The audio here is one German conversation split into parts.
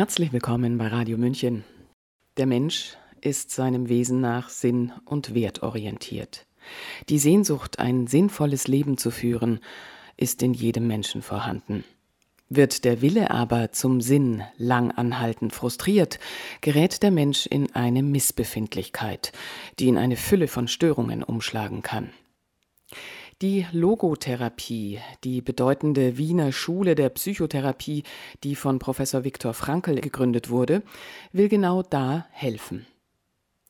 Herzlich willkommen bei Radio München. Der Mensch ist seinem Wesen nach sinn- und wertorientiert. Die Sehnsucht, ein sinnvolles Leben zu führen, ist in jedem Menschen vorhanden. Wird der Wille aber zum Sinn lang anhaltend frustriert, gerät der Mensch in eine Missbefindlichkeit, die in eine Fülle von Störungen umschlagen kann. Die Logotherapie, die bedeutende Wiener Schule der Psychotherapie, die von Professor Viktor Frankl gegründet wurde, will genau da helfen.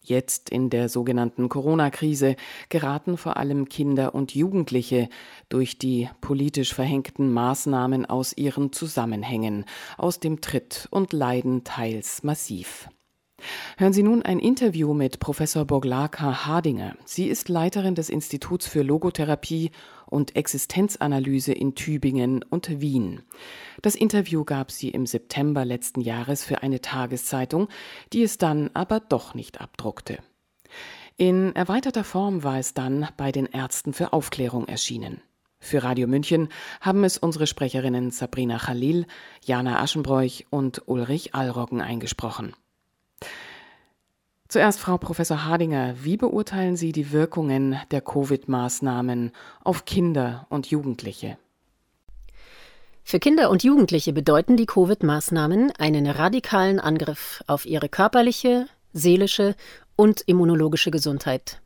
Jetzt in der sogenannten Corona-Krise geraten vor allem Kinder und Jugendliche durch die politisch verhängten Maßnahmen aus ihren Zusammenhängen, aus dem Tritt und leiden teils massiv. Hören Sie nun ein Interview mit Professor Boglaka Hardinger. Sie ist Leiterin des Instituts für Logotherapie und Existenzanalyse in Tübingen und Wien. Das Interview gab sie im September letzten Jahres für eine Tageszeitung, die es dann aber doch nicht abdruckte. In erweiterter Form war es dann bei den Ärzten für Aufklärung erschienen. Für Radio München haben es unsere Sprecherinnen Sabrina Khalil, Jana Aschenbräuch und Ulrich Allroggen eingesprochen. Zuerst Frau Professor Hardinger, wie beurteilen Sie die Wirkungen der Covid-Maßnahmen auf Kinder und Jugendliche? Für Kinder und Jugendliche bedeuten die Covid-Maßnahmen einen radikalen Angriff auf ihre körperliche, seelische und immunologische Gesundheit.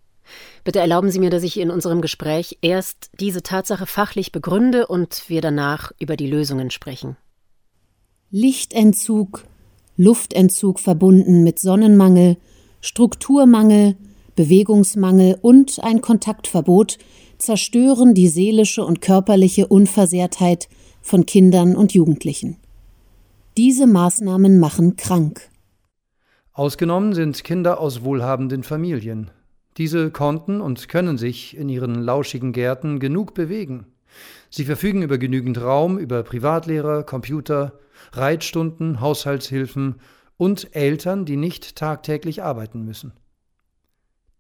Bitte erlauben Sie mir, dass ich in unserem Gespräch erst diese Tatsache fachlich begründe und wir danach über die Lösungen sprechen. Lichtentzug, Luftentzug verbunden mit Sonnenmangel, Strukturmangel, Bewegungsmangel und ein Kontaktverbot zerstören die seelische und körperliche Unversehrtheit von Kindern und Jugendlichen. Diese Maßnahmen machen krank. Ausgenommen sind Kinder aus wohlhabenden Familien. Diese konnten und können sich in ihren lauschigen Gärten genug bewegen. Sie verfügen über genügend Raum, über Privatlehrer, Computer, Reitstunden, Haushaltshilfen und Eltern, die nicht tagtäglich arbeiten müssen.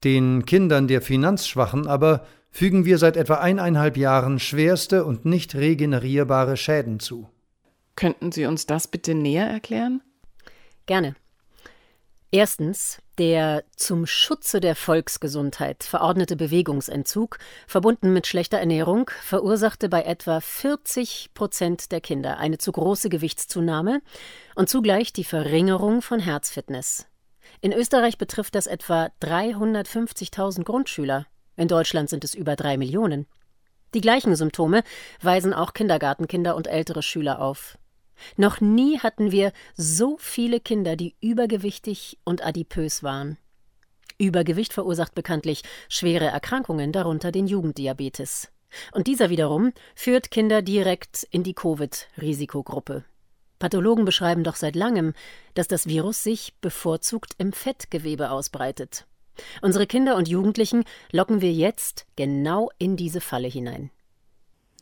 Den Kindern der Finanzschwachen aber fügen wir seit etwa eineinhalb Jahren schwerste und nicht regenerierbare Schäden zu. Könnten Sie uns das bitte näher erklären? Gerne. Erstens der zum Schutze der Volksgesundheit verordnete Bewegungsentzug, verbunden mit schlechter Ernährung, verursachte bei etwa 40 Prozent der Kinder eine zu große Gewichtszunahme und zugleich die Verringerung von Herzfitness. In Österreich betrifft das etwa 350.000 Grundschüler. In Deutschland sind es über drei Millionen. Die gleichen Symptome weisen auch Kindergartenkinder und ältere Schüler auf. Noch nie hatten wir so viele Kinder, die übergewichtig und adipös waren. Übergewicht verursacht bekanntlich schwere Erkrankungen, darunter den Jugenddiabetes. Und dieser wiederum führt Kinder direkt in die Covid-Risikogruppe. Pathologen beschreiben doch seit langem, dass das Virus sich bevorzugt im Fettgewebe ausbreitet. Unsere Kinder und Jugendlichen locken wir jetzt genau in diese Falle hinein.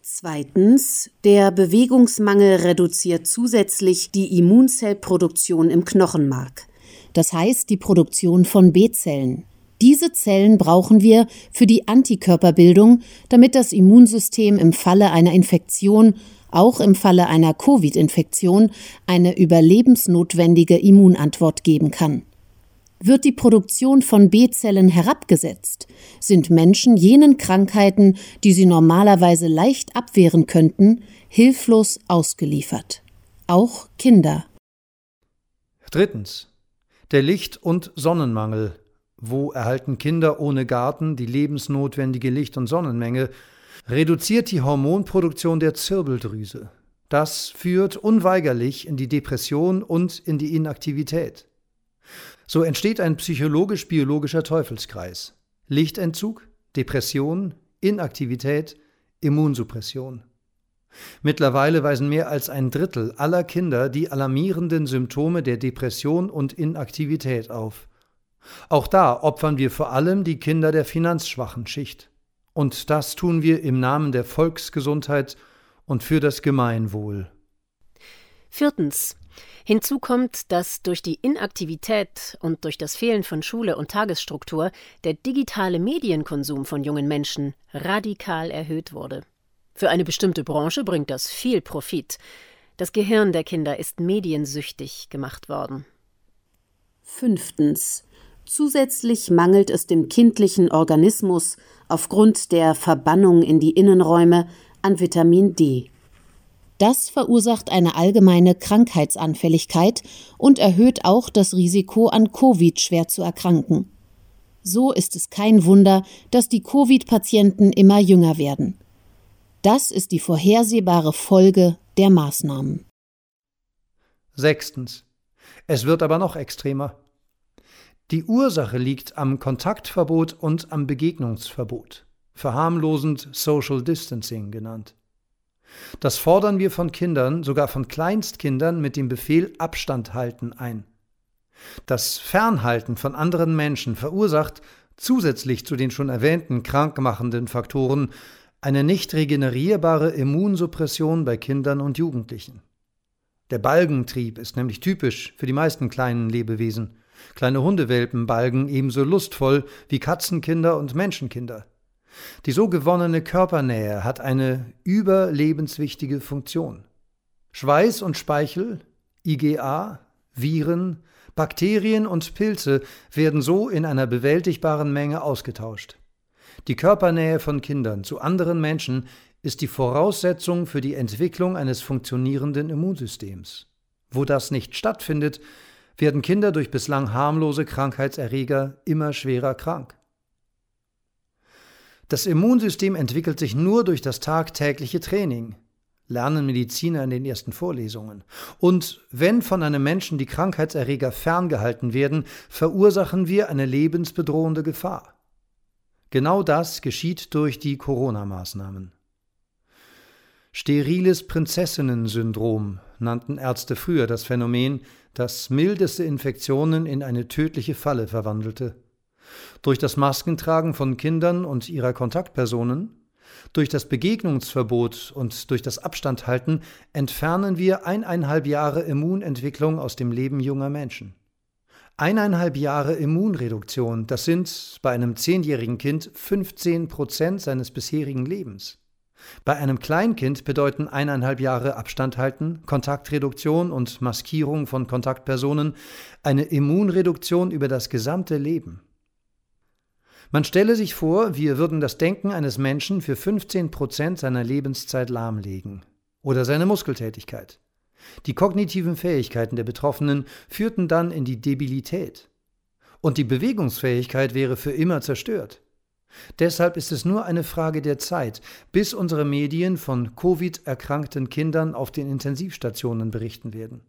Zweitens, der Bewegungsmangel reduziert zusätzlich die Immunzellproduktion im Knochenmark. Das heißt die Produktion von B-Zellen. Diese Zellen brauchen wir für die Antikörperbildung, damit das Immunsystem im Falle einer Infektion, auch im Falle einer Covid-Infektion, eine überlebensnotwendige Immunantwort geben kann. Wird die Produktion von B-Zellen herabgesetzt, sind Menschen jenen Krankheiten, die sie normalerweise leicht abwehren könnten, hilflos ausgeliefert. Auch Kinder. Drittens. Der Licht- und Sonnenmangel. Wo erhalten Kinder ohne Garten die lebensnotwendige Licht- und Sonnenmenge, reduziert die Hormonproduktion der Zirbeldrüse. Das führt unweigerlich in die Depression und in die Inaktivität. So entsteht ein psychologisch-biologischer Teufelskreis. Lichtentzug, Depression, Inaktivität, Immunsuppression. Mittlerweile weisen mehr als ein Drittel aller Kinder die alarmierenden Symptome der Depression und Inaktivität auf. Auch da opfern wir vor allem die Kinder der finanzschwachen Schicht. Und das tun wir im Namen der Volksgesundheit und für das Gemeinwohl. Viertens. Hinzu kommt, dass durch die Inaktivität und durch das Fehlen von Schule und Tagesstruktur der digitale Medienkonsum von jungen Menschen radikal erhöht wurde. Für eine bestimmte Branche bringt das viel Profit. Das Gehirn der Kinder ist mediensüchtig gemacht worden. Fünftens. Zusätzlich mangelt es dem kindlichen Organismus aufgrund der Verbannung in die Innenräume an Vitamin D. Das verursacht eine allgemeine Krankheitsanfälligkeit und erhöht auch das Risiko, an Covid schwer zu erkranken. So ist es kein Wunder, dass die Covid-Patienten immer jünger werden. Das ist die vorhersehbare Folge der Maßnahmen. Sechstens. Es wird aber noch extremer. Die Ursache liegt am Kontaktverbot und am Begegnungsverbot, verharmlosend Social Distancing genannt. Das fordern wir von Kindern, sogar von Kleinstkindern mit dem Befehl Abstand halten ein. Das Fernhalten von anderen Menschen verursacht zusätzlich zu den schon erwähnten krankmachenden Faktoren eine nicht regenerierbare Immunsuppression bei Kindern und Jugendlichen. Der Balgentrieb ist nämlich typisch für die meisten kleinen Lebewesen. Kleine Hundewelpen balgen ebenso lustvoll wie Katzenkinder und Menschenkinder. Die so gewonnene Körpernähe hat eine überlebenswichtige Funktion. Schweiß und Speichel, IgA, Viren, Bakterien und Pilze werden so in einer bewältigbaren Menge ausgetauscht. Die Körpernähe von Kindern zu anderen Menschen ist die Voraussetzung für die Entwicklung eines funktionierenden Immunsystems. Wo das nicht stattfindet, werden Kinder durch bislang harmlose Krankheitserreger immer schwerer krank. Das Immunsystem entwickelt sich nur durch das tagtägliche Training lernen Mediziner in den ersten Vorlesungen. Und wenn von einem Menschen die Krankheitserreger ferngehalten werden, verursachen wir eine lebensbedrohende Gefahr. Genau das geschieht durch die Corona-Maßnahmen. Steriles Prinzessinnen-Syndrom nannten Ärzte früher das Phänomen, das mildeste Infektionen in eine tödliche Falle verwandelte. Durch das Maskentragen von Kindern und ihrer Kontaktpersonen durch das Begegnungsverbot und durch das Abstandhalten entfernen wir eineinhalb Jahre Immunentwicklung aus dem Leben junger Menschen. Eineinhalb Jahre Immunreduktion, das sind bei einem zehnjährigen Kind 15 Prozent seines bisherigen Lebens. Bei einem Kleinkind bedeuten eineinhalb Jahre Abstand halten, Kontaktreduktion und Maskierung von Kontaktpersonen eine Immunreduktion über das gesamte Leben. Man stelle sich vor, wir würden das Denken eines Menschen für 15 Prozent seiner Lebenszeit lahmlegen oder seine Muskeltätigkeit. Die kognitiven Fähigkeiten der Betroffenen führten dann in die Debilität. Und die Bewegungsfähigkeit wäre für immer zerstört. Deshalb ist es nur eine Frage der Zeit, bis unsere Medien von Covid erkrankten Kindern auf den Intensivstationen berichten werden.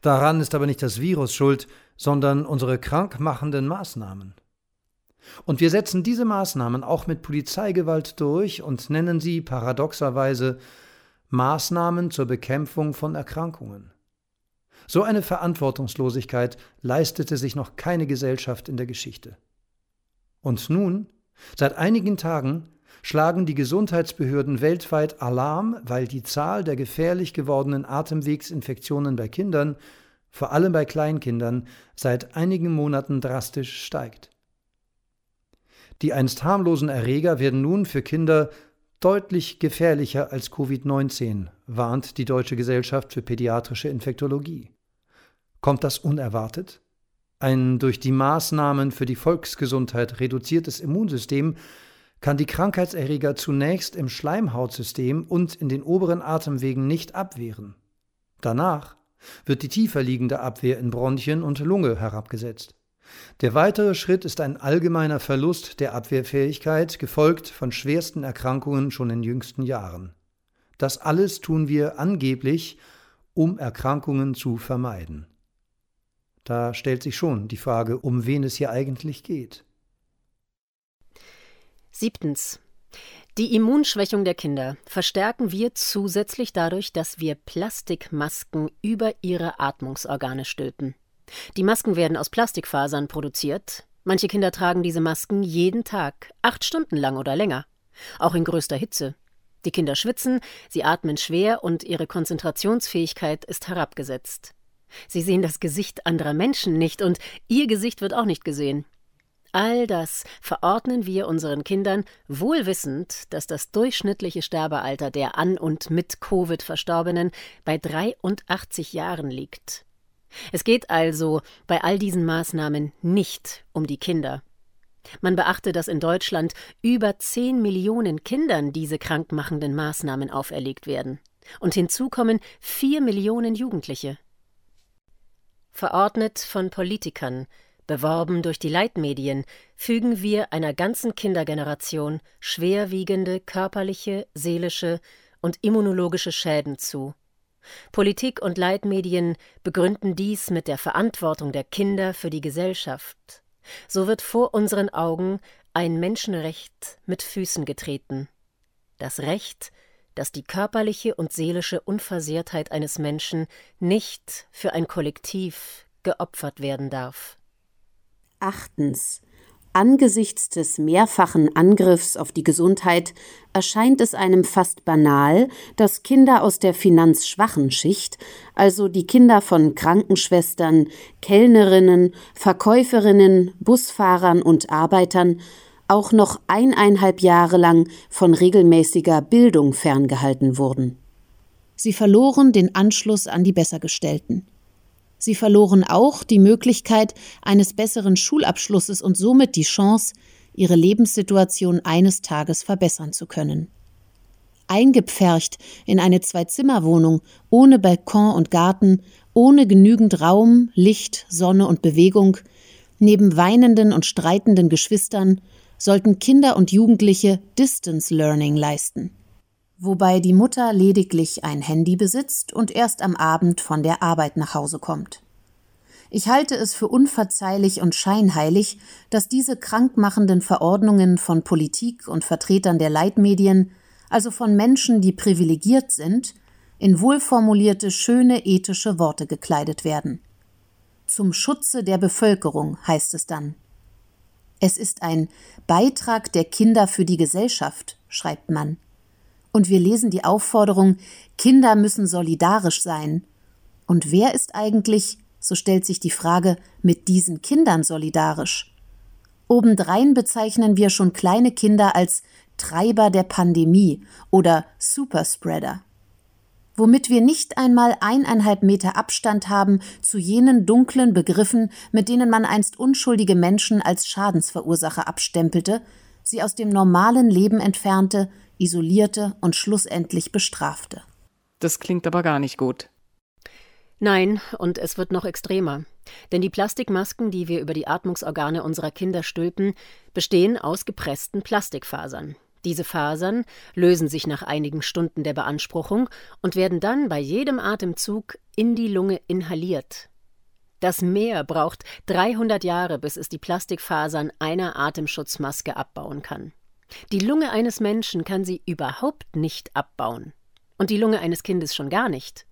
Daran ist aber nicht das Virus schuld, sondern unsere krankmachenden Maßnahmen. Und wir setzen diese Maßnahmen auch mit Polizeigewalt durch und nennen sie paradoxerweise Maßnahmen zur Bekämpfung von Erkrankungen. So eine Verantwortungslosigkeit leistete sich noch keine Gesellschaft in der Geschichte. Und nun, seit einigen Tagen, schlagen die Gesundheitsbehörden weltweit Alarm, weil die Zahl der gefährlich gewordenen Atemwegsinfektionen bei Kindern, vor allem bei Kleinkindern, seit einigen Monaten drastisch steigt. Die einst harmlosen Erreger werden nun für Kinder deutlich gefährlicher als Covid-19, warnt die Deutsche Gesellschaft für Pädiatrische Infektologie. Kommt das unerwartet? Ein durch die Maßnahmen für die Volksgesundheit reduziertes Immunsystem kann die Krankheitserreger zunächst im Schleimhautsystem und in den oberen Atemwegen nicht abwehren. Danach wird die tiefer liegende Abwehr in Bronchien und Lunge herabgesetzt. Der weitere Schritt ist ein allgemeiner Verlust der Abwehrfähigkeit, gefolgt von schwersten Erkrankungen schon in jüngsten Jahren. Das alles tun wir angeblich, um Erkrankungen zu vermeiden. Da stellt sich schon die Frage, um wen es hier eigentlich geht. Siebtens. Die Immunschwächung der Kinder verstärken wir zusätzlich dadurch, dass wir Plastikmasken über ihre Atmungsorgane stülpen. Die Masken werden aus Plastikfasern produziert. Manche Kinder tragen diese Masken jeden Tag, acht Stunden lang oder länger. Auch in größter Hitze. Die Kinder schwitzen, sie atmen schwer und ihre Konzentrationsfähigkeit ist herabgesetzt. Sie sehen das Gesicht anderer Menschen nicht und ihr Gesicht wird auch nicht gesehen. all das verordnen wir unseren Kindern, wohl wissend, dass das durchschnittliche Sterbealter der an und mit Covid Verstorbenen bei 83 Jahren liegt. Es geht also bei all diesen Maßnahmen nicht um die Kinder. Man beachte, dass in Deutschland über 10 Millionen Kindern diese krankmachenden Maßnahmen auferlegt werden. Und hinzu kommen 4 Millionen Jugendliche. Verordnet von Politikern, beworben durch die Leitmedien, fügen wir einer ganzen Kindergeneration schwerwiegende körperliche, seelische und immunologische Schäden zu. Politik und Leitmedien begründen dies mit der Verantwortung der Kinder für die Gesellschaft. So wird vor unseren Augen ein Menschenrecht mit Füßen getreten. Das Recht, dass die körperliche und seelische Unversehrtheit eines Menschen nicht für ein Kollektiv geopfert werden darf. Achtens. Angesichts des mehrfachen Angriffs auf die Gesundheit erscheint es einem fast banal, dass Kinder aus der finanzschwachen Schicht, also die Kinder von Krankenschwestern, Kellnerinnen, Verkäuferinnen, Busfahrern und Arbeitern, auch noch eineinhalb Jahre lang von regelmäßiger Bildung ferngehalten wurden. Sie verloren den Anschluss an die Bessergestellten. Sie verloren auch die Möglichkeit eines besseren Schulabschlusses und somit die Chance, ihre Lebenssituation eines Tages verbessern zu können. Eingepfercht in eine Zwei-Zimmer-Wohnung ohne Balkon und Garten, ohne genügend Raum, Licht, Sonne und Bewegung, neben weinenden und streitenden Geschwistern, sollten Kinder und Jugendliche Distance Learning leisten wobei die Mutter lediglich ein Handy besitzt und erst am Abend von der Arbeit nach Hause kommt. Ich halte es für unverzeihlich und scheinheilig, dass diese krankmachenden Verordnungen von Politik und Vertretern der Leitmedien, also von Menschen, die privilegiert sind, in wohlformulierte, schöne ethische Worte gekleidet werden. Zum Schutze der Bevölkerung heißt es dann. Es ist ein Beitrag der Kinder für die Gesellschaft, schreibt man. Und wir lesen die Aufforderung, Kinder müssen solidarisch sein. Und wer ist eigentlich, so stellt sich die Frage, mit diesen Kindern solidarisch? Obendrein bezeichnen wir schon kleine Kinder als Treiber der Pandemie oder Superspreader. Womit wir nicht einmal eineinhalb Meter Abstand haben zu jenen dunklen Begriffen, mit denen man einst unschuldige Menschen als Schadensverursacher abstempelte, sie aus dem normalen Leben entfernte isolierte und schlussendlich bestrafte. Das klingt aber gar nicht gut. Nein, und es wird noch extremer. Denn die Plastikmasken, die wir über die Atmungsorgane unserer Kinder stülpen, bestehen aus gepressten Plastikfasern. Diese Fasern lösen sich nach einigen Stunden der Beanspruchung und werden dann bei jedem Atemzug in die Lunge inhaliert. Das Meer braucht 300 Jahre, bis es die Plastikfasern einer Atemschutzmaske abbauen kann. Die Lunge eines Menschen kann sie überhaupt nicht abbauen. Und die Lunge eines Kindes schon gar nicht.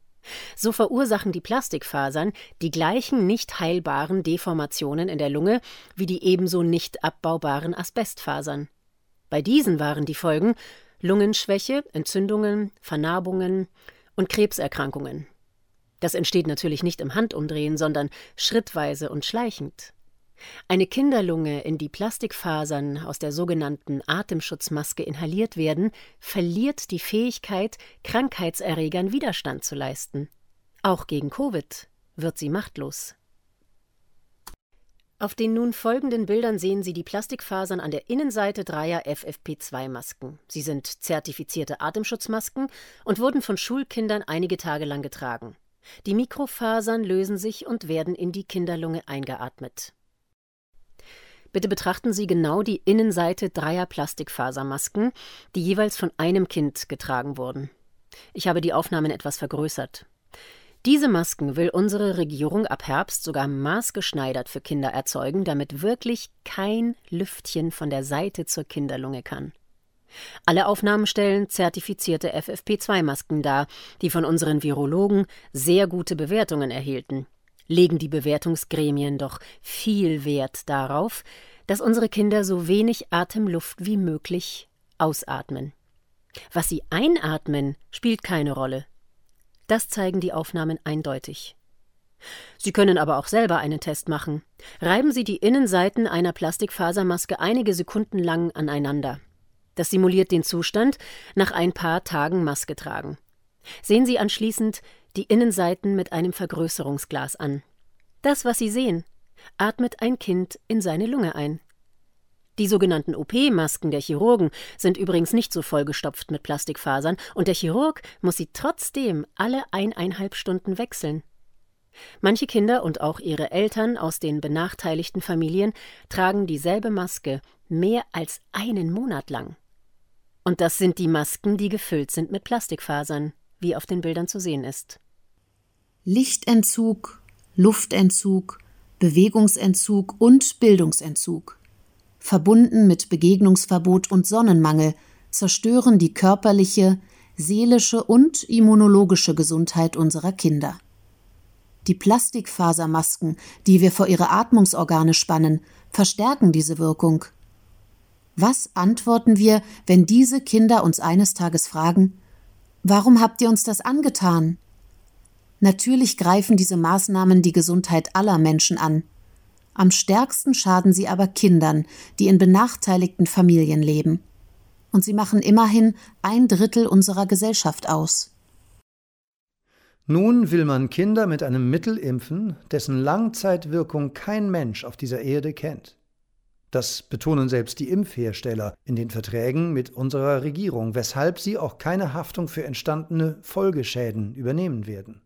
So verursachen die Plastikfasern die gleichen nicht heilbaren Deformationen in der Lunge wie die ebenso nicht abbaubaren Asbestfasern. Bei diesen waren die Folgen Lungenschwäche, Entzündungen, Vernarbungen und Krebserkrankungen. Das entsteht natürlich nicht im Handumdrehen, sondern schrittweise und schleichend. Eine Kinderlunge, in die Plastikfasern aus der sogenannten Atemschutzmaske inhaliert werden, verliert die Fähigkeit, Krankheitserregern Widerstand zu leisten. Auch gegen Covid wird sie machtlos. Auf den nun folgenden Bildern sehen Sie die Plastikfasern an der Innenseite dreier FFP2-Masken. Sie sind zertifizierte Atemschutzmasken und wurden von Schulkindern einige Tage lang getragen. Die Mikrofasern lösen sich und werden in die Kinderlunge eingeatmet. Bitte betrachten Sie genau die Innenseite dreier Plastikfasermasken, die jeweils von einem Kind getragen wurden. Ich habe die Aufnahmen etwas vergrößert. Diese Masken will unsere Regierung ab Herbst sogar maßgeschneidert für Kinder erzeugen, damit wirklich kein Lüftchen von der Seite zur Kinderlunge kann. Alle Aufnahmen stellen zertifizierte FFP2-Masken dar, die von unseren Virologen sehr gute Bewertungen erhielten legen die Bewertungsgremien doch viel Wert darauf, dass unsere Kinder so wenig Atemluft wie möglich ausatmen. Was sie einatmen, spielt keine Rolle. Das zeigen die Aufnahmen eindeutig. Sie können aber auch selber einen Test machen. Reiben Sie die Innenseiten einer Plastikfasermaske einige Sekunden lang aneinander. Das simuliert den Zustand nach ein paar Tagen Maske tragen. Sehen Sie anschließend die Innenseiten mit einem Vergrößerungsglas an. Das, was Sie sehen, atmet ein Kind in seine Lunge ein. Die sogenannten OP-Masken der Chirurgen sind übrigens nicht so vollgestopft mit Plastikfasern und der Chirurg muss sie trotzdem alle eineinhalb Stunden wechseln. Manche Kinder und auch ihre Eltern aus den benachteiligten Familien tragen dieselbe Maske mehr als einen Monat lang. Und das sind die Masken, die gefüllt sind mit Plastikfasern, wie auf den Bildern zu sehen ist. Lichtentzug, Luftentzug, Bewegungsentzug und Bildungsentzug, verbunden mit Begegnungsverbot und Sonnenmangel, zerstören die körperliche, seelische und immunologische Gesundheit unserer Kinder. Die Plastikfasermasken, die wir vor ihre Atmungsorgane spannen, verstärken diese Wirkung. Was antworten wir, wenn diese Kinder uns eines Tages fragen, warum habt ihr uns das angetan? Natürlich greifen diese Maßnahmen die Gesundheit aller Menschen an. Am stärksten schaden sie aber Kindern, die in benachteiligten Familien leben. Und sie machen immerhin ein Drittel unserer Gesellschaft aus. Nun will man Kinder mit einem Mittel impfen, dessen Langzeitwirkung kein Mensch auf dieser Erde kennt. Das betonen selbst die Impfhersteller in den Verträgen mit unserer Regierung, weshalb sie auch keine Haftung für entstandene Folgeschäden übernehmen werden.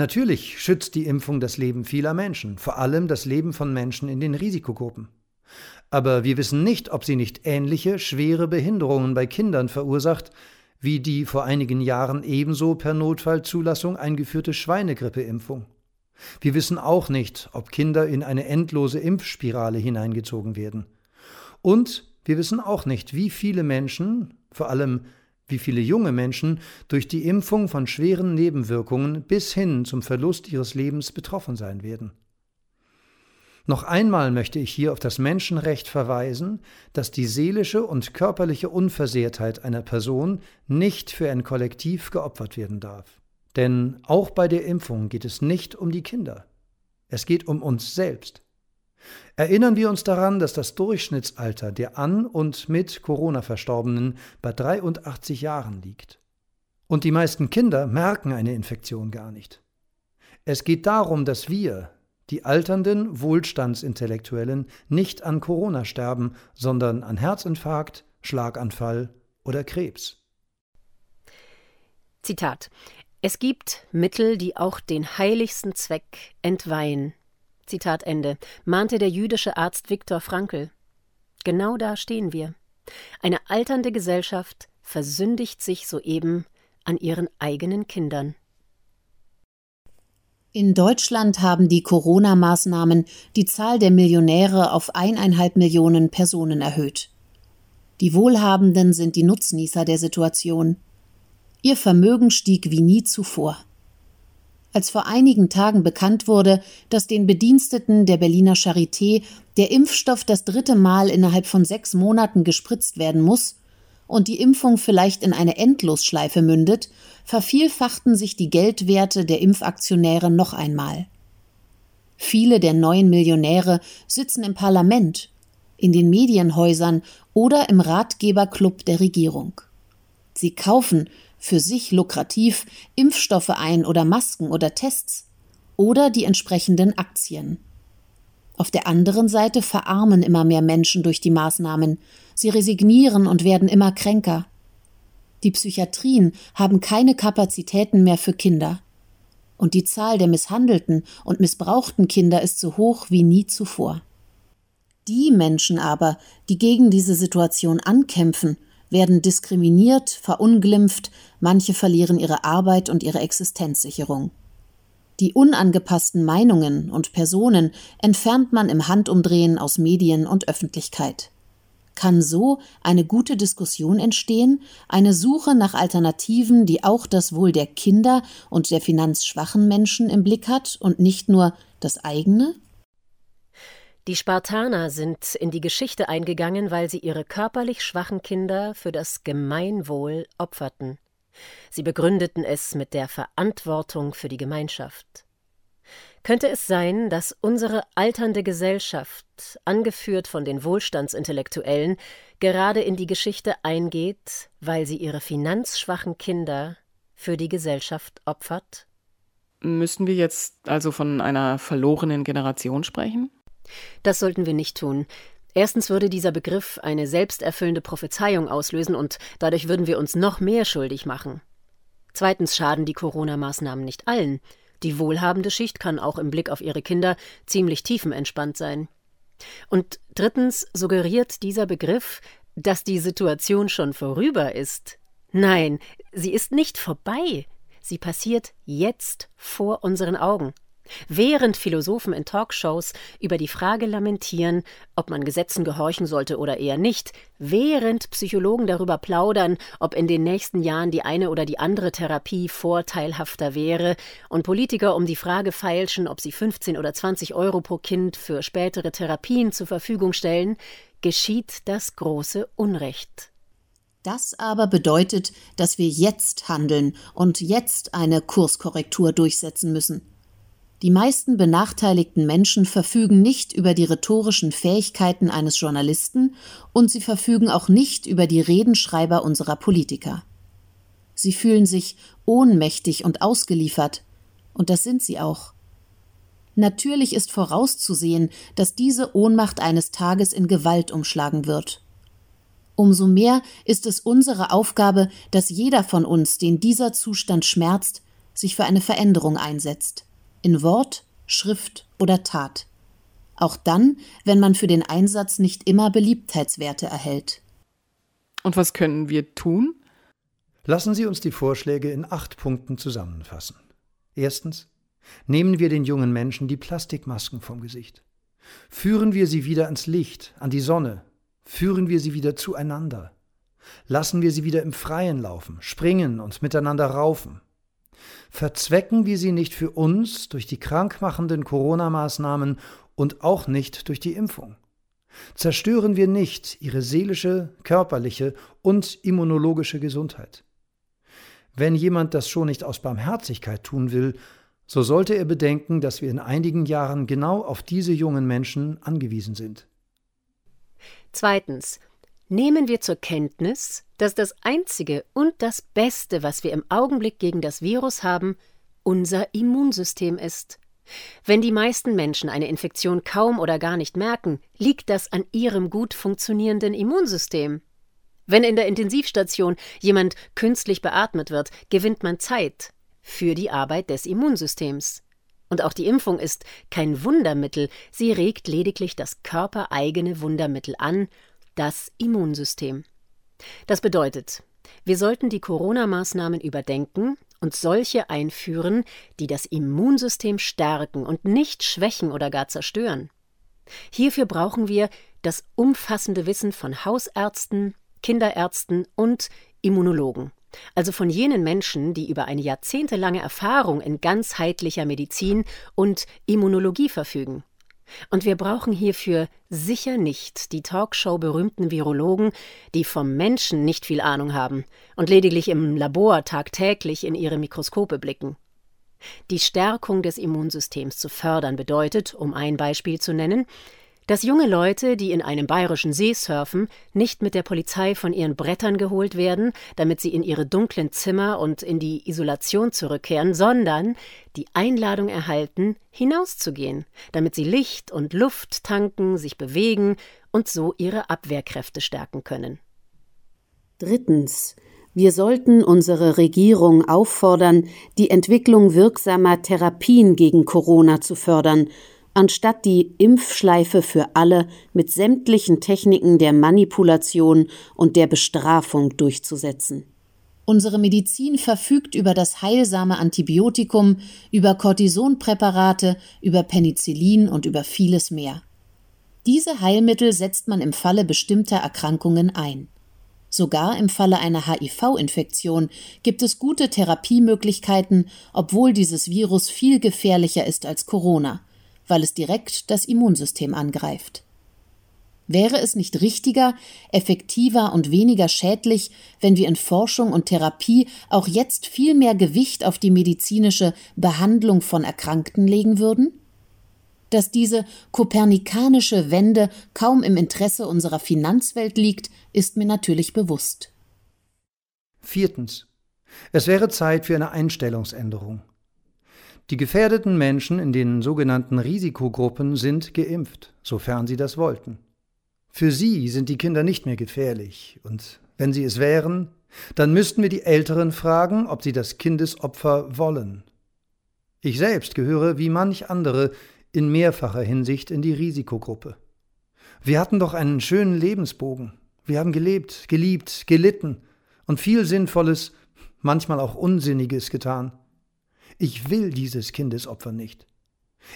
Natürlich schützt die Impfung das Leben vieler Menschen, vor allem das Leben von Menschen in den Risikogruppen. Aber wir wissen nicht, ob sie nicht ähnliche schwere Behinderungen bei Kindern verursacht, wie die vor einigen Jahren ebenso per Notfallzulassung eingeführte Schweinegrippeimpfung. Wir wissen auch nicht, ob Kinder in eine endlose Impfspirale hineingezogen werden. Und wir wissen auch nicht, wie viele Menschen, vor allem wie viele junge Menschen, durch die Impfung von schweren Nebenwirkungen bis hin zum Verlust ihres Lebens betroffen sein werden. Noch einmal möchte ich hier auf das Menschenrecht verweisen, dass die seelische und körperliche Unversehrtheit einer Person nicht für ein Kollektiv geopfert werden darf. Denn auch bei der Impfung geht es nicht um die Kinder. Es geht um uns selbst. Erinnern wir uns daran, dass das Durchschnittsalter der an und mit Corona Verstorbenen bei 83 Jahren liegt. Und die meisten Kinder merken eine Infektion gar nicht. Es geht darum, dass wir, die alternden Wohlstandsintellektuellen nicht an Corona sterben, sondern an Herzinfarkt, Schlaganfall oder Krebs. Zitat Es gibt Mittel, die auch den heiligsten Zweck entweihen. Zitat Ende, mahnte der jüdische Arzt Viktor Frankl. Genau da stehen wir. Eine alternde Gesellschaft versündigt sich soeben an ihren eigenen Kindern. In Deutschland haben die Corona-Maßnahmen die Zahl der Millionäre auf eineinhalb Millionen Personen erhöht. Die Wohlhabenden sind die Nutznießer der Situation. Ihr Vermögen stieg wie nie zuvor. Als vor einigen Tagen bekannt wurde, dass den Bediensteten der Berliner Charité der Impfstoff das dritte Mal innerhalb von sechs Monaten gespritzt werden muss, und die Impfung vielleicht in eine Endlosschleife mündet, vervielfachten sich die Geldwerte der Impfaktionäre noch einmal. Viele der neuen Millionäre sitzen im Parlament, in den Medienhäusern oder im Ratgeberclub der Regierung. Sie kaufen, für sich lukrativ, Impfstoffe ein oder Masken oder Tests oder die entsprechenden Aktien. Auf der anderen Seite verarmen immer mehr Menschen durch die Maßnahmen, Sie resignieren und werden immer kränker. Die Psychiatrien haben keine Kapazitäten mehr für Kinder. Und die Zahl der misshandelten und missbrauchten Kinder ist so hoch wie nie zuvor. Die Menschen aber, die gegen diese Situation ankämpfen, werden diskriminiert, verunglimpft, manche verlieren ihre Arbeit und ihre Existenzsicherung. Die unangepassten Meinungen und Personen entfernt man im Handumdrehen aus Medien und Öffentlichkeit. Kann so eine gute Diskussion entstehen, eine Suche nach Alternativen, die auch das Wohl der Kinder und der finanzschwachen Menschen im Blick hat und nicht nur das eigene? Die Spartaner sind in die Geschichte eingegangen, weil sie ihre körperlich schwachen Kinder für das Gemeinwohl opferten. Sie begründeten es mit der Verantwortung für die Gemeinschaft. Könnte es sein, dass unsere alternde Gesellschaft, angeführt von den Wohlstandsintellektuellen, gerade in die Geschichte eingeht, weil sie ihre finanzschwachen Kinder für die Gesellschaft opfert? Müssten wir jetzt also von einer verlorenen Generation sprechen? Das sollten wir nicht tun. Erstens würde dieser Begriff eine selbsterfüllende Prophezeiung auslösen und dadurch würden wir uns noch mehr schuldig machen. Zweitens schaden die Corona-Maßnahmen nicht allen. Die wohlhabende Schicht kann auch im Blick auf ihre Kinder ziemlich tiefenentspannt sein. Und drittens suggeriert dieser Begriff, dass die Situation schon vorüber ist. Nein, sie ist nicht vorbei. Sie passiert jetzt vor unseren Augen. Während Philosophen in Talkshows über die Frage lamentieren, ob man Gesetzen gehorchen sollte oder eher nicht, während Psychologen darüber plaudern, ob in den nächsten Jahren die eine oder die andere Therapie vorteilhafter wäre, und Politiker um die Frage feilschen, ob sie 15 oder 20 Euro pro Kind für spätere Therapien zur Verfügung stellen, geschieht das große Unrecht. Das aber bedeutet, dass wir jetzt handeln und jetzt eine Kurskorrektur durchsetzen müssen. Die meisten benachteiligten Menschen verfügen nicht über die rhetorischen Fähigkeiten eines Journalisten und sie verfügen auch nicht über die Redenschreiber unserer Politiker. Sie fühlen sich ohnmächtig und ausgeliefert, und das sind sie auch. Natürlich ist vorauszusehen, dass diese Ohnmacht eines Tages in Gewalt umschlagen wird. Umso mehr ist es unsere Aufgabe, dass jeder von uns, den dieser Zustand schmerzt, sich für eine Veränderung einsetzt in Wort, Schrift oder Tat. Auch dann, wenn man für den Einsatz nicht immer Beliebtheitswerte erhält. Und was können wir tun? Lassen Sie uns die Vorschläge in acht Punkten zusammenfassen. Erstens. Nehmen wir den jungen Menschen die Plastikmasken vom Gesicht. Führen wir sie wieder ans Licht, an die Sonne. Führen wir sie wieder zueinander. Lassen wir sie wieder im Freien laufen, springen und miteinander raufen verzwecken wir sie nicht für uns durch die krankmachenden Corona-Maßnahmen und auch nicht durch die Impfung. Zerstören wir nicht ihre seelische, körperliche und immunologische Gesundheit. Wenn jemand das schon nicht aus Barmherzigkeit tun will, so sollte er bedenken, dass wir in einigen Jahren genau auf diese jungen Menschen angewiesen sind. Zweitens nehmen wir zur Kenntnis, dass das Einzige und das Beste, was wir im Augenblick gegen das Virus haben, unser Immunsystem ist. Wenn die meisten Menschen eine Infektion kaum oder gar nicht merken, liegt das an ihrem gut funktionierenden Immunsystem. Wenn in der Intensivstation jemand künstlich beatmet wird, gewinnt man Zeit für die Arbeit des Immunsystems. Und auch die Impfung ist kein Wundermittel, sie regt lediglich das körpereigene Wundermittel an das Immunsystem. Das bedeutet, wir sollten die Corona-Maßnahmen überdenken und solche einführen, die das Immunsystem stärken und nicht schwächen oder gar zerstören. Hierfür brauchen wir das umfassende Wissen von Hausärzten, Kinderärzten und Immunologen, also von jenen Menschen, die über eine jahrzehntelange Erfahrung in ganzheitlicher Medizin und Immunologie verfügen. Und wir brauchen hierfür sicher nicht die Talkshow berühmten Virologen, die vom Menschen nicht viel Ahnung haben und lediglich im Labor tagtäglich in ihre Mikroskope blicken. Die Stärkung des Immunsystems zu fördern bedeutet, um ein Beispiel zu nennen, dass junge Leute, die in einem bayerischen See surfen, nicht mit der Polizei von ihren Brettern geholt werden, damit sie in ihre dunklen Zimmer und in die Isolation zurückkehren, sondern die Einladung erhalten, hinauszugehen, damit sie Licht und Luft tanken, sich bewegen und so ihre Abwehrkräfte stärken können. Drittens. Wir sollten unsere Regierung auffordern, die Entwicklung wirksamer Therapien gegen Corona zu fördern anstatt die Impfschleife für alle mit sämtlichen Techniken der Manipulation und der Bestrafung durchzusetzen. Unsere Medizin verfügt über das heilsame Antibiotikum, über Cortisonpräparate, über Penicillin und über vieles mehr. Diese Heilmittel setzt man im Falle bestimmter Erkrankungen ein. Sogar im Falle einer HIV-Infektion gibt es gute Therapiemöglichkeiten, obwohl dieses Virus viel gefährlicher ist als Corona weil es direkt das Immunsystem angreift. Wäre es nicht richtiger, effektiver und weniger schädlich, wenn wir in Forschung und Therapie auch jetzt viel mehr Gewicht auf die medizinische Behandlung von Erkrankten legen würden? Dass diese kopernikanische Wende kaum im Interesse unserer Finanzwelt liegt, ist mir natürlich bewusst. Viertens. Es wäre Zeit für eine Einstellungsänderung. Die gefährdeten Menschen in den sogenannten Risikogruppen sind geimpft, sofern sie das wollten. Für sie sind die Kinder nicht mehr gefährlich, und wenn sie es wären, dann müssten wir die Älteren fragen, ob sie das Kindesopfer wollen. Ich selbst gehöre wie manch andere in mehrfacher Hinsicht in die Risikogruppe. Wir hatten doch einen schönen Lebensbogen. Wir haben gelebt, geliebt, gelitten und viel Sinnvolles, manchmal auch Unsinniges getan. Ich will dieses Kindesopfer nicht.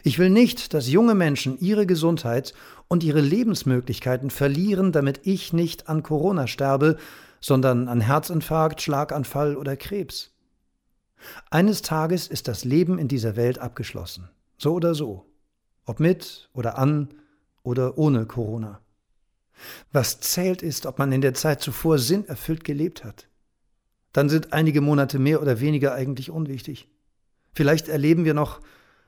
Ich will nicht, dass junge Menschen ihre Gesundheit und ihre Lebensmöglichkeiten verlieren, damit ich nicht an Corona sterbe, sondern an Herzinfarkt, Schlaganfall oder Krebs. Eines Tages ist das Leben in dieser Welt abgeschlossen. So oder so. Ob mit oder an oder ohne Corona. Was zählt ist, ob man in der Zeit zuvor sinnerfüllt gelebt hat. Dann sind einige Monate mehr oder weniger eigentlich unwichtig. Vielleicht erleben wir noch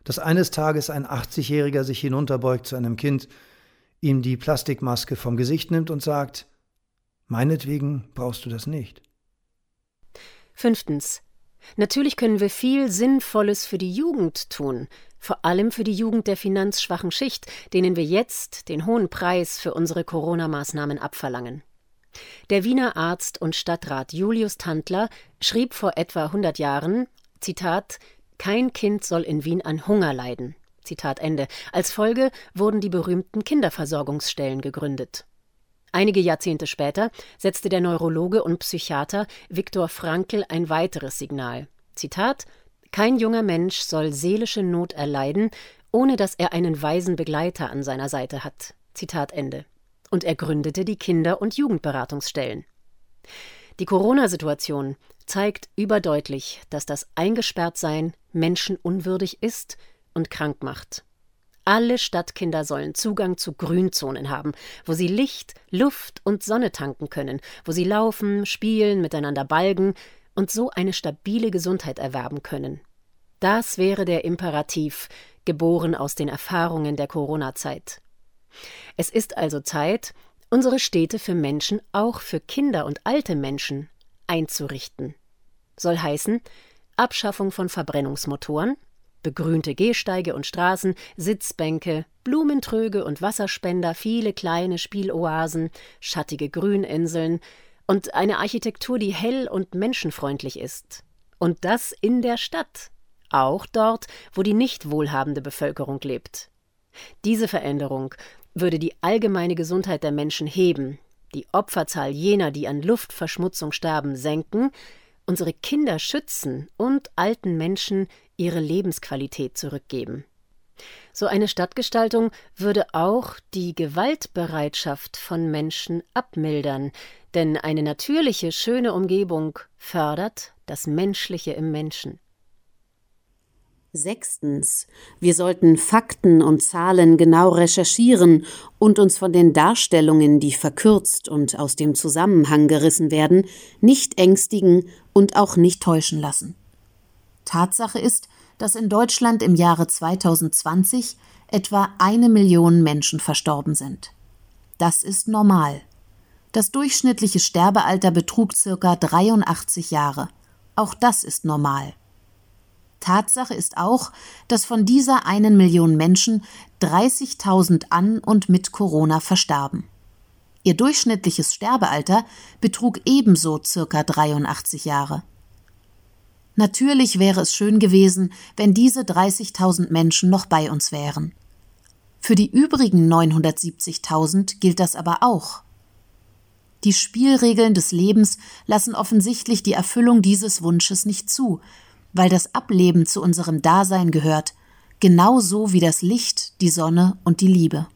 dass eines Tages ein 80-Jähriger sich hinunterbeugt zu einem Kind, ihm die Plastikmaske vom Gesicht nimmt und sagt, meinetwegen brauchst du das nicht. Fünftens. Natürlich können wir viel Sinnvolles für die Jugend tun, vor allem für die Jugend der finanzschwachen Schicht, denen wir jetzt den hohen Preis für unsere Corona-Maßnahmen abverlangen. Der Wiener Arzt und Stadtrat Julius Tandler schrieb vor etwa 100 Jahren, Zitat, kein Kind soll in Wien an Hunger leiden. Zitat Ende. Als Folge wurden die berühmten Kinderversorgungsstellen gegründet. Einige Jahrzehnte später setzte der Neurologe und Psychiater Viktor Frankl ein weiteres Signal. Zitat Kein junger Mensch soll seelische Not erleiden, ohne dass er einen weisen Begleiter an seiner Seite hat. Zitat Ende. Und er gründete die Kinder- und Jugendberatungsstellen. Die Corona-Situation zeigt überdeutlich, dass das Eingesperrtsein menschenunwürdig ist und krank macht. Alle Stadtkinder sollen Zugang zu Grünzonen haben, wo sie Licht, Luft und Sonne tanken können, wo sie laufen, spielen, miteinander balgen und so eine stabile Gesundheit erwerben können. Das wäre der Imperativ, geboren aus den Erfahrungen der Corona-Zeit. Es ist also Zeit, unsere Städte für Menschen, auch für Kinder und alte Menschen, einzurichten. Soll heißen Abschaffung von Verbrennungsmotoren, begrünte Gehsteige und Straßen, Sitzbänke, Blumentröge und Wasserspender, viele kleine Spieloasen, schattige Grüninseln und eine Architektur, die hell und menschenfreundlich ist. Und das in der Stadt, auch dort, wo die nicht wohlhabende Bevölkerung lebt. Diese Veränderung würde die allgemeine Gesundheit der Menschen heben, die Opferzahl jener, die an Luftverschmutzung sterben, senken, unsere Kinder schützen und alten Menschen ihre Lebensqualität zurückgeben. So eine Stadtgestaltung würde auch die Gewaltbereitschaft von Menschen abmildern, denn eine natürliche, schöne Umgebung fördert das Menschliche im Menschen. Sechstens. Wir sollten Fakten und Zahlen genau recherchieren und uns von den Darstellungen, die verkürzt und aus dem Zusammenhang gerissen werden, nicht ängstigen und auch nicht täuschen lassen. Tatsache ist, dass in Deutschland im Jahre 2020 etwa eine Million Menschen verstorben sind. Das ist normal. Das durchschnittliche Sterbealter betrug circa 83 Jahre. Auch das ist normal. Tatsache ist auch, dass von dieser einen Million Menschen 30.000 an und mit Corona verstarben. Ihr durchschnittliches Sterbealter betrug ebenso circa 83 Jahre. Natürlich wäre es schön gewesen, wenn diese 30.000 Menschen noch bei uns wären. Für die übrigen 970.000 gilt das aber auch. Die Spielregeln des Lebens lassen offensichtlich die Erfüllung dieses Wunsches nicht zu, weil das Ableben zu unserem Dasein gehört, genauso wie das Licht, die Sonne und die Liebe.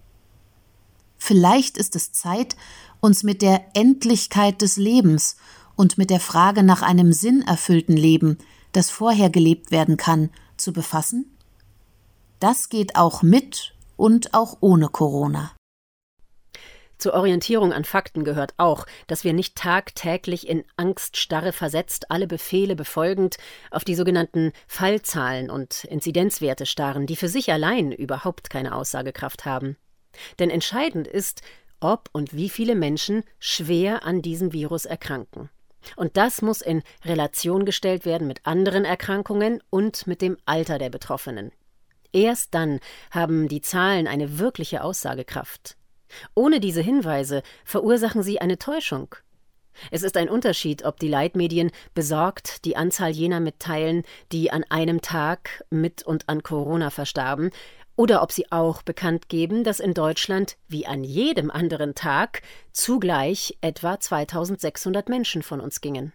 Vielleicht ist es Zeit, uns mit der Endlichkeit des Lebens und mit der Frage nach einem sinnerfüllten Leben, das vorher gelebt werden kann, zu befassen? Das geht auch mit und auch ohne Corona. Zur Orientierung an Fakten gehört auch, dass wir nicht tagtäglich in Angststarre versetzt, alle Befehle befolgend, auf die sogenannten Fallzahlen und Inzidenzwerte starren, die für sich allein überhaupt keine Aussagekraft haben. Denn entscheidend ist, ob und wie viele Menschen schwer an diesem Virus erkranken. Und das muss in Relation gestellt werden mit anderen Erkrankungen und mit dem Alter der Betroffenen. Erst dann haben die Zahlen eine wirkliche Aussagekraft. Ohne diese Hinweise verursachen sie eine Täuschung. Es ist ein Unterschied, ob die Leitmedien besorgt die Anzahl jener mitteilen, die an einem Tag mit und an Corona verstarben, oder ob sie auch bekannt geben, dass in Deutschland wie an jedem anderen Tag zugleich etwa 2600 Menschen von uns gingen.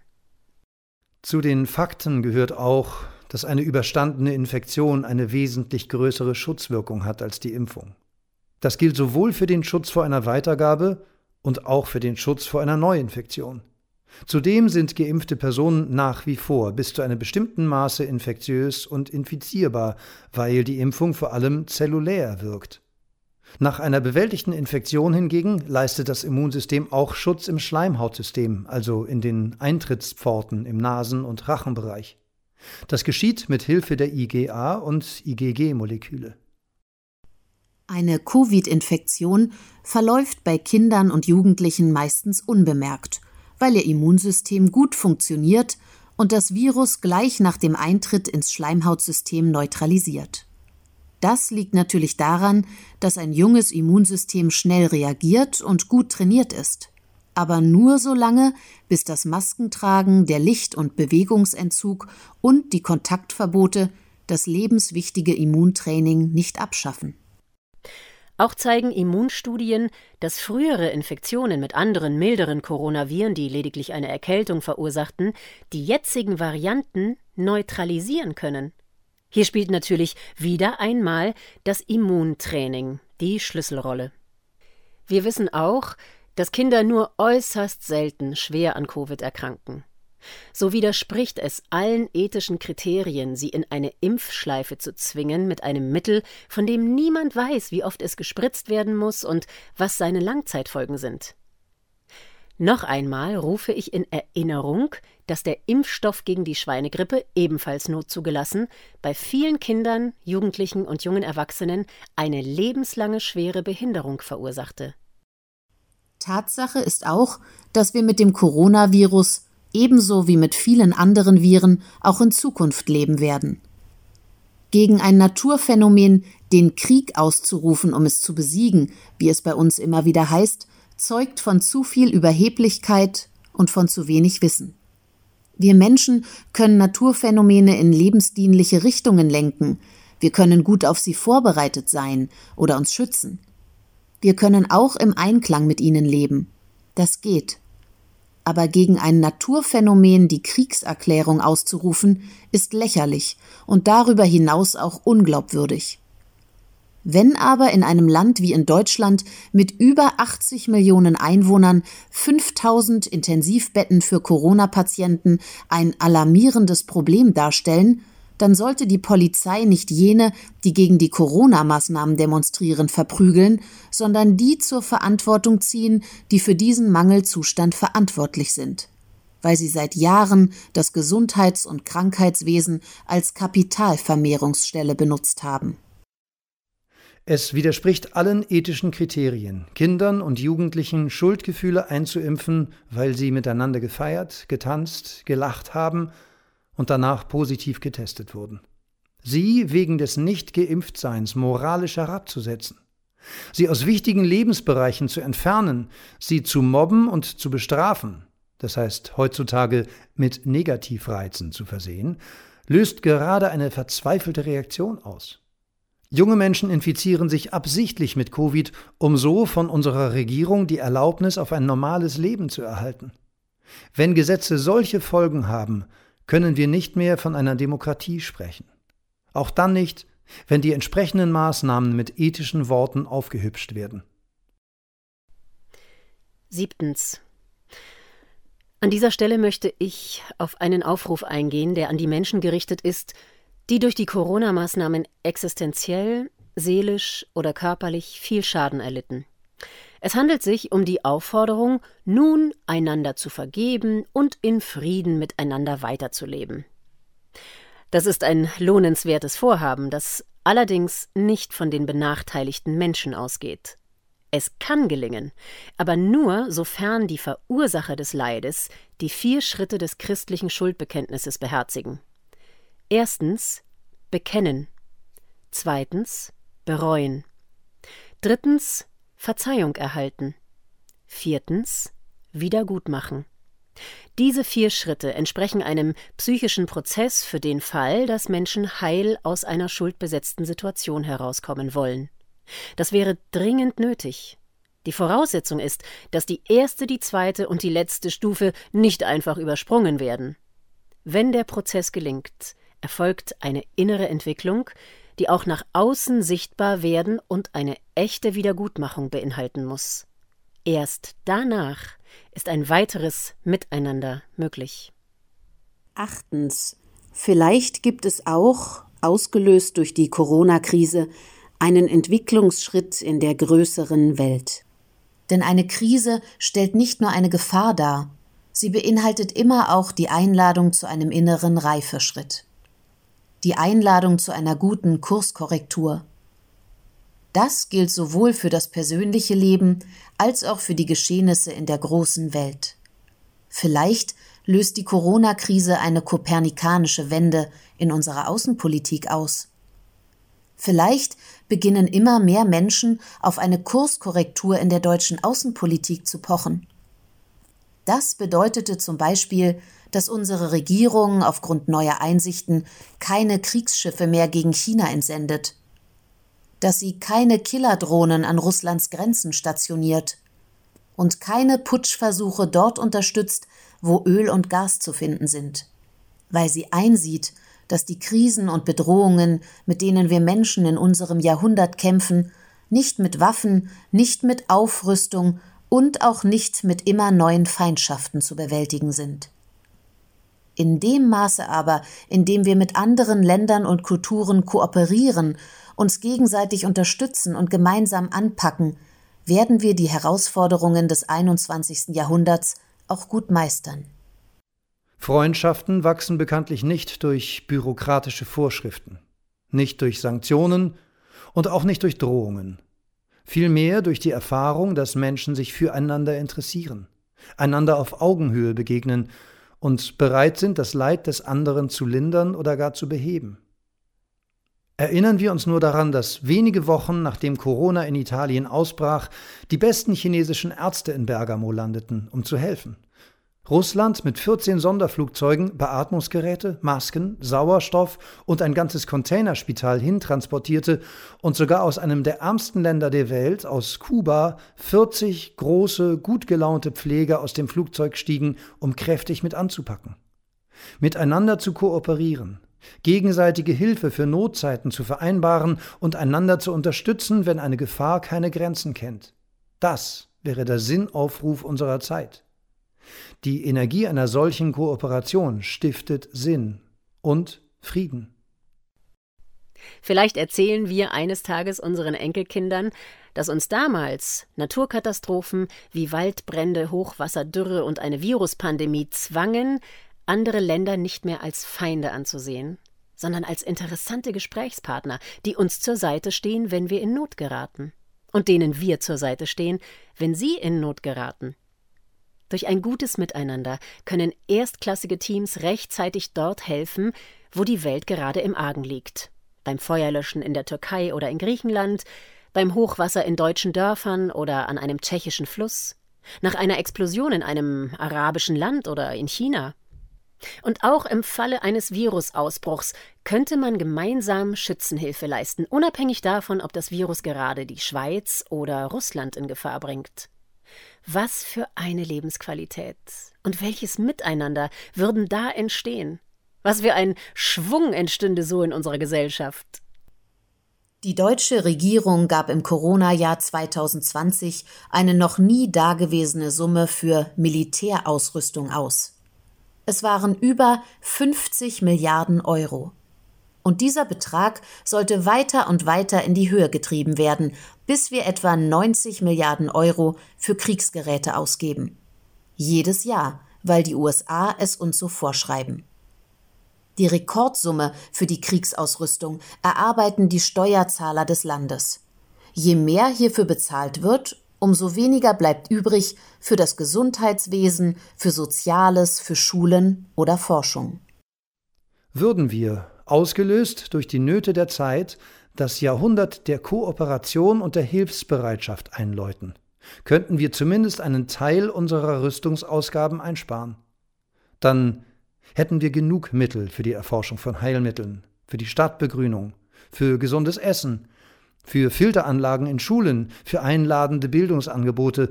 Zu den Fakten gehört auch, dass eine überstandene Infektion eine wesentlich größere Schutzwirkung hat als die Impfung. Das gilt sowohl für den Schutz vor einer Weitergabe und auch für den Schutz vor einer Neuinfektion. Zudem sind geimpfte Personen nach wie vor bis zu einem bestimmten Maße infektiös und infizierbar, weil die Impfung vor allem zellulär wirkt. Nach einer bewältigten Infektion hingegen leistet das Immunsystem auch Schutz im Schleimhautsystem, also in den Eintrittspforten im Nasen- und Rachenbereich. Das geschieht mit Hilfe der IgA und IgG-Moleküle. Eine Covid-Infektion verläuft bei Kindern und Jugendlichen meistens unbemerkt, weil ihr Immunsystem gut funktioniert und das Virus gleich nach dem Eintritt ins Schleimhautsystem neutralisiert. Das liegt natürlich daran, dass ein junges Immunsystem schnell reagiert und gut trainiert ist. Aber nur so lange, bis das Maskentragen, der Licht- und Bewegungsentzug und die Kontaktverbote das lebenswichtige Immuntraining nicht abschaffen. Auch zeigen Immunstudien, dass frühere Infektionen mit anderen milderen Coronaviren, die lediglich eine Erkältung verursachten, die jetzigen Varianten neutralisieren können. Hier spielt natürlich wieder einmal das Immuntraining die Schlüsselrolle. Wir wissen auch, dass Kinder nur äußerst selten schwer an Covid erkranken. So widerspricht es allen ethischen Kriterien, sie in eine Impfschleife zu zwingen mit einem Mittel, von dem niemand weiß, wie oft es gespritzt werden muss und was seine Langzeitfolgen sind. Noch einmal rufe ich in Erinnerung, dass der Impfstoff gegen die Schweinegrippe, ebenfalls notzugelassen, bei vielen Kindern, Jugendlichen und jungen Erwachsenen eine lebenslange schwere Behinderung verursachte. Tatsache ist auch, dass wir mit dem Coronavirus ebenso wie mit vielen anderen Viren auch in Zukunft leben werden. Gegen ein Naturphänomen den Krieg auszurufen, um es zu besiegen, wie es bei uns immer wieder heißt, zeugt von zu viel Überheblichkeit und von zu wenig Wissen. Wir Menschen können Naturphänomene in lebensdienliche Richtungen lenken, wir können gut auf sie vorbereitet sein oder uns schützen. Wir können auch im Einklang mit ihnen leben. Das geht aber gegen ein Naturphänomen die Kriegserklärung auszurufen, ist lächerlich und darüber hinaus auch unglaubwürdig. Wenn aber in einem Land wie in Deutschland mit über 80 Millionen Einwohnern 5000 Intensivbetten für Corona-Patienten ein alarmierendes Problem darstellen, dann sollte die Polizei nicht jene, die gegen die Corona-Maßnahmen demonstrieren, verprügeln, sondern die zur Verantwortung ziehen, die für diesen Mangelzustand verantwortlich sind, weil sie seit Jahren das Gesundheits- und Krankheitswesen als Kapitalvermehrungsstelle benutzt haben. Es widerspricht allen ethischen Kriterien, Kindern und Jugendlichen Schuldgefühle einzuimpfen, weil sie miteinander gefeiert, getanzt, gelacht haben und danach positiv getestet wurden. Sie wegen des Nicht-Geimpftseins moralisch herabzusetzen, sie aus wichtigen Lebensbereichen zu entfernen, sie zu mobben und zu bestrafen, das heißt heutzutage mit Negativreizen zu versehen, löst gerade eine verzweifelte Reaktion aus. Junge Menschen infizieren sich absichtlich mit Covid, um so von unserer Regierung die Erlaubnis auf ein normales Leben zu erhalten. Wenn Gesetze solche Folgen haben, können wir nicht mehr von einer Demokratie sprechen. Auch dann nicht, wenn die entsprechenden Maßnahmen mit ethischen Worten aufgehübscht werden. Siebtens. An dieser Stelle möchte ich auf einen Aufruf eingehen, der an die Menschen gerichtet ist, die durch die Corona-Maßnahmen existenziell, seelisch oder körperlich viel Schaden erlitten. Es handelt sich um die Aufforderung, nun einander zu vergeben und in Frieden miteinander weiterzuleben. Das ist ein lohnenswertes Vorhaben, das allerdings nicht von den benachteiligten Menschen ausgeht. Es kann gelingen, aber nur sofern die Verursacher des Leides die vier Schritte des christlichen Schuldbekenntnisses beherzigen. Erstens bekennen. Zweitens bereuen. Drittens Verzeihung erhalten. Viertens Wiedergutmachen. Diese vier Schritte entsprechen einem psychischen Prozess für den Fall, dass Menschen heil aus einer schuldbesetzten Situation herauskommen wollen. Das wäre dringend nötig. Die Voraussetzung ist, dass die erste, die zweite und die letzte Stufe nicht einfach übersprungen werden. Wenn der Prozess gelingt, erfolgt eine innere Entwicklung, die auch nach außen sichtbar werden und eine echte Wiedergutmachung beinhalten muss. Erst danach ist ein weiteres Miteinander möglich. Achtens. Vielleicht gibt es auch, ausgelöst durch die Corona-Krise, einen Entwicklungsschritt in der größeren Welt. Denn eine Krise stellt nicht nur eine Gefahr dar, sie beinhaltet immer auch die Einladung zu einem inneren Reifeschritt. Die Einladung zu einer guten Kurskorrektur. Das gilt sowohl für das persönliche Leben als auch für die Geschehnisse in der großen Welt. Vielleicht löst die Corona-Krise eine kopernikanische Wende in unserer Außenpolitik aus. Vielleicht beginnen immer mehr Menschen auf eine Kurskorrektur in der deutschen Außenpolitik zu pochen. Das bedeutete zum Beispiel, dass unsere Regierung aufgrund neuer Einsichten keine Kriegsschiffe mehr gegen China entsendet, dass sie keine Killerdrohnen an Russlands Grenzen stationiert und keine Putschversuche dort unterstützt, wo Öl und Gas zu finden sind, weil sie einsieht, dass die Krisen und Bedrohungen, mit denen wir Menschen in unserem Jahrhundert kämpfen, nicht mit Waffen, nicht mit Aufrüstung und auch nicht mit immer neuen Feindschaften zu bewältigen sind. In dem Maße aber, in dem wir mit anderen Ländern und Kulturen kooperieren, uns gegenseitig unterstützen und gemeinsam anpacken, werden wir die Herausforderungen des 21. Jahrhunderts auch gut meistern. Freundschaften wachsen bekanntlich nicht durch bürokratische Vorschriften, nicht durch Sanktionen und auch nicht durch Drohungen, vielmehr durch die Erfahrung, dass Menschen sich füreinander interessieren, einander auf Augenhöhe begegnen und bereit sind, das Leid des anderen zu lindern oder gar zu beheben. Erinnern wir uns nur daran, dass wenige Wochen nachdem Corona in Italien ausbrach, die besten chinesischen Ärzte in Bergamo landeten, um zu helfen. Russland mit 14 Sonderflugzeugen Beatmungsgeräte, Masken, Sauerstoff und ein ganzes Containerspital hintransportierte und sogar aus einem der ärmsten Länder der Welt, aus Kuba, 40 große, gut gelaunte Pfleger aus dem Flugzeug stiegen, um kräftig mit anzupacken. Miteinander zu kooperieren, gegenseitige Hilfe für Notzeiten zu vereinbaren und einander zu unterstützen, wenn eine Gefahr keine Grenzen kennt. Das wäre der Sinnaufruf unserer Zeit. Die Energie einer solchen Kooperation stiftet Sinn und Frieden. Vielleicht erzählen wir eines Tages unseren Enkelkindern, dass uns damals Naturkatastrophen wie Waldbrände, Hochwasser, Dürre und eine Viruspandemie zwangen, andere Länder nicht mehr als Feinde anzusehen, sondern als interessante Gesprächspartner, die uns zur Seite stehen, wenn wir in Not geraten, und denen wir zur Seite stehen, wenn sie in Not geraten. Durch ein gutes Miteinander können erstklassige Teams rechtzeitig dort helfen, wo die Welt gerade im Argen liegt. Beim Feuerlöschen in der Türkei oder in Griechenland, beim Hochwasser in deutschen Dörfern oder an einem tschechischen Fluss, nach einer Explosion in einem arabischen Land oder in China. Und auch im Falle eines Virusausbruchs könnte man gemeinsam Schützenhilfe leisten, unabhängig davon, ob das Virus gerade die Schweiz oder Russland in Gefahr bringt. Was für eine Lebensqualität und welches Miteinander würden da entstehen? Was für ein Schwung entstünde so in unserer Gesellschaft. Die deutsche Regierung gab im Corona-Jahr 2020 eine noch nie dagewesene Summe für Militärausrüstung aus. Es waren über 50 Milliarden Euro. Und dieser Betrag sollte weiter und weiter in die Höhe getrieben werden, bis wir etwa 90 Milliarden Euro für Kriegsgeräte ausgeben. Jedes Jahr, weil die USA es uns so vorschreiben. Die Rekordsumme für die Kriegsausrüstung erarbeiten die Steuerzahler des Landes. Je mehr hierfür bezahlt wird, umso weniger bleibt übrig für das Gesundheitswesen, für Soziales, für Schulen oder Forschung. Würden wir, ausgelöst durch die Nöte der Zeit, das Jahrhundert der Kooperation und der Hilfsbereitschaft einläuten, könnten wir zumindest einen Teil unserer Rüstungsausgaben einsparen. Dann hätten wir genug Mittel für die Erforschung von Heilmitteln, für die Stadtbegrünung, für gesundes Essen, für Filteranlagen in Schulen, für einladende Bildungsangebote.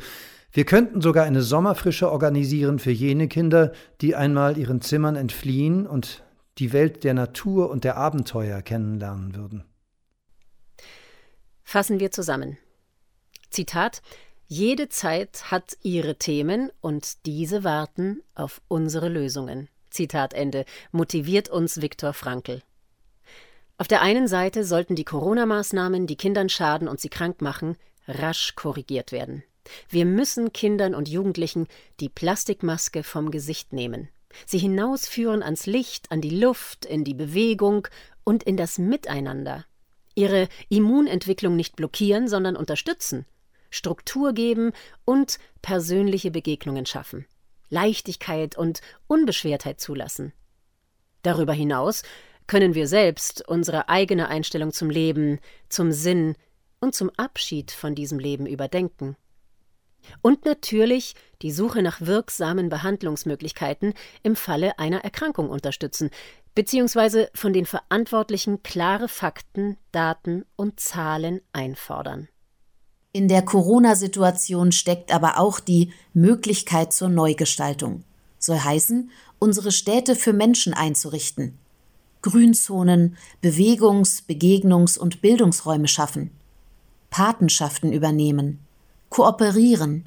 Wir könnten sogar eine Sommerfrische organisieren für jene Kinder, die einmal ihren Zimmern entfliehen und die Welt der Natur und der Abenteuer kennenlernen würden. Fassen wir zusammen. Zitat Jede Zeit hat ihre Themen und diese warten auf unsere Lösungen. Zitat Ende, motiviert uns Viktor Frankl. Auf der einen Seite sollten die Corona-Maßnahmen, die Kindern schaden und sie krank machen, rasch korrigiert werden. Wir müssen Kindern und Jugendlichen die Plastikmaske vom Gesicht nehmen, sie hinausführen ans Licht, an die Luft, in die Bewegung und in das Miteinander. Ihre Immunentwicklung nicht blockieren, sondern unterstützen, Struktur geben und persönliche Begegnungen schaffen. Leichtigkeit und Unbeschwertheit zulassen. Darüber hinaus können wir selbst unsere eigene Einstellung zum Leben, zum Sinn und zum Abschied von diesem Leben überdenken. Und natürlich die Suche nach wirksamen Behandlungsmöglichkeiten im Falle einer Erkrankung unterstützen, beziehungsweise von den Verantwortlichen klare Fakten, Daten und Zahlen einfordern. In der Corona-Situation steckt aber auch die Möglichkeit zur Neugestaltung. Soll heißen, unsere Städte für Menschen einzurichten. Grünzonen, Bewegungs-, Begegnungs- und Bildungsräume schaffen. Patenschaften übernehmen. Kooperieren.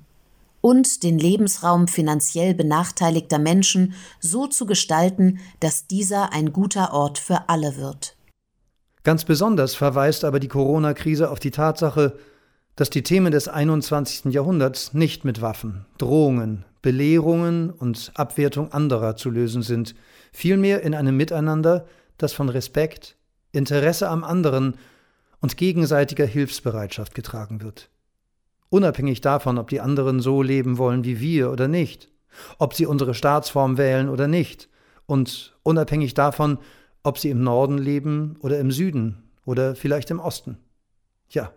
Und den Lebensraum finanziell benachteiligter Menschen so zu gestalten, dass dieser ein guter Ort für alle wird. Ganz besonders verweist aber die Corona-Krise auf die Tatsache, dass die Themen des 21. Jahrhunderts nicht mit Waffen, Drohungen, Belehrungen und Abwertung anderer zu lösen sind, vielmehr in einem Miteinander, das von Respekt, Interesse am anderen und gegenseitiger Hilfsbereitschaft getragen wird. Unabhängig davon, ob die anderen so leben wollen wie wir oder nicht, ob sie unsere Staatsform wählen oder nicht, und unabhängig davon, ob sie im Norden leben oder im Süden oder vielleicht im Osten. Ja,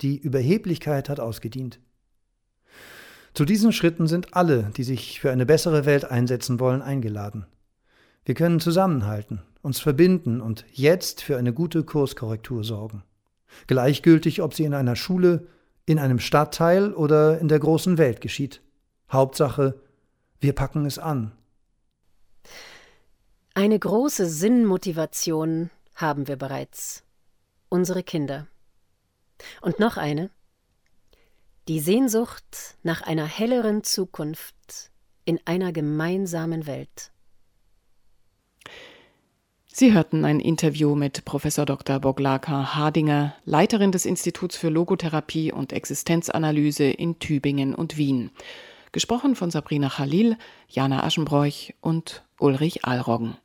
die Überheblichkeit hat ausgedient. Zu diesen Schritten sind alle, die sich für eine bessere Welt einsetzen wollen, eingeladen. Wir können zusammenhalten, uns verbinden und jetzt für eine gute Kurskorrektur sorgen. Gleichgültig, ob sie in einer Schule, in einem Stadtteil oder in der großen Welt geschieht. Hauptsache, wir packen es an. Eine große Sinnmotivation haben wir bereits. Unsere Kinder. Und noch eine. Die Sehnsucht nach einer helleren Zukunft in einer gemeinsamen Welt. Sie hörten ein Interview mit Professor Dr. Boglaka Hardinger, Leiterin des Instituts für Logotherapie und Existenzanalyse in Tübingen und Wien. Gesprochen von Sabrina Khalil, Jana Aschenbroich und Ulrich Alroggen.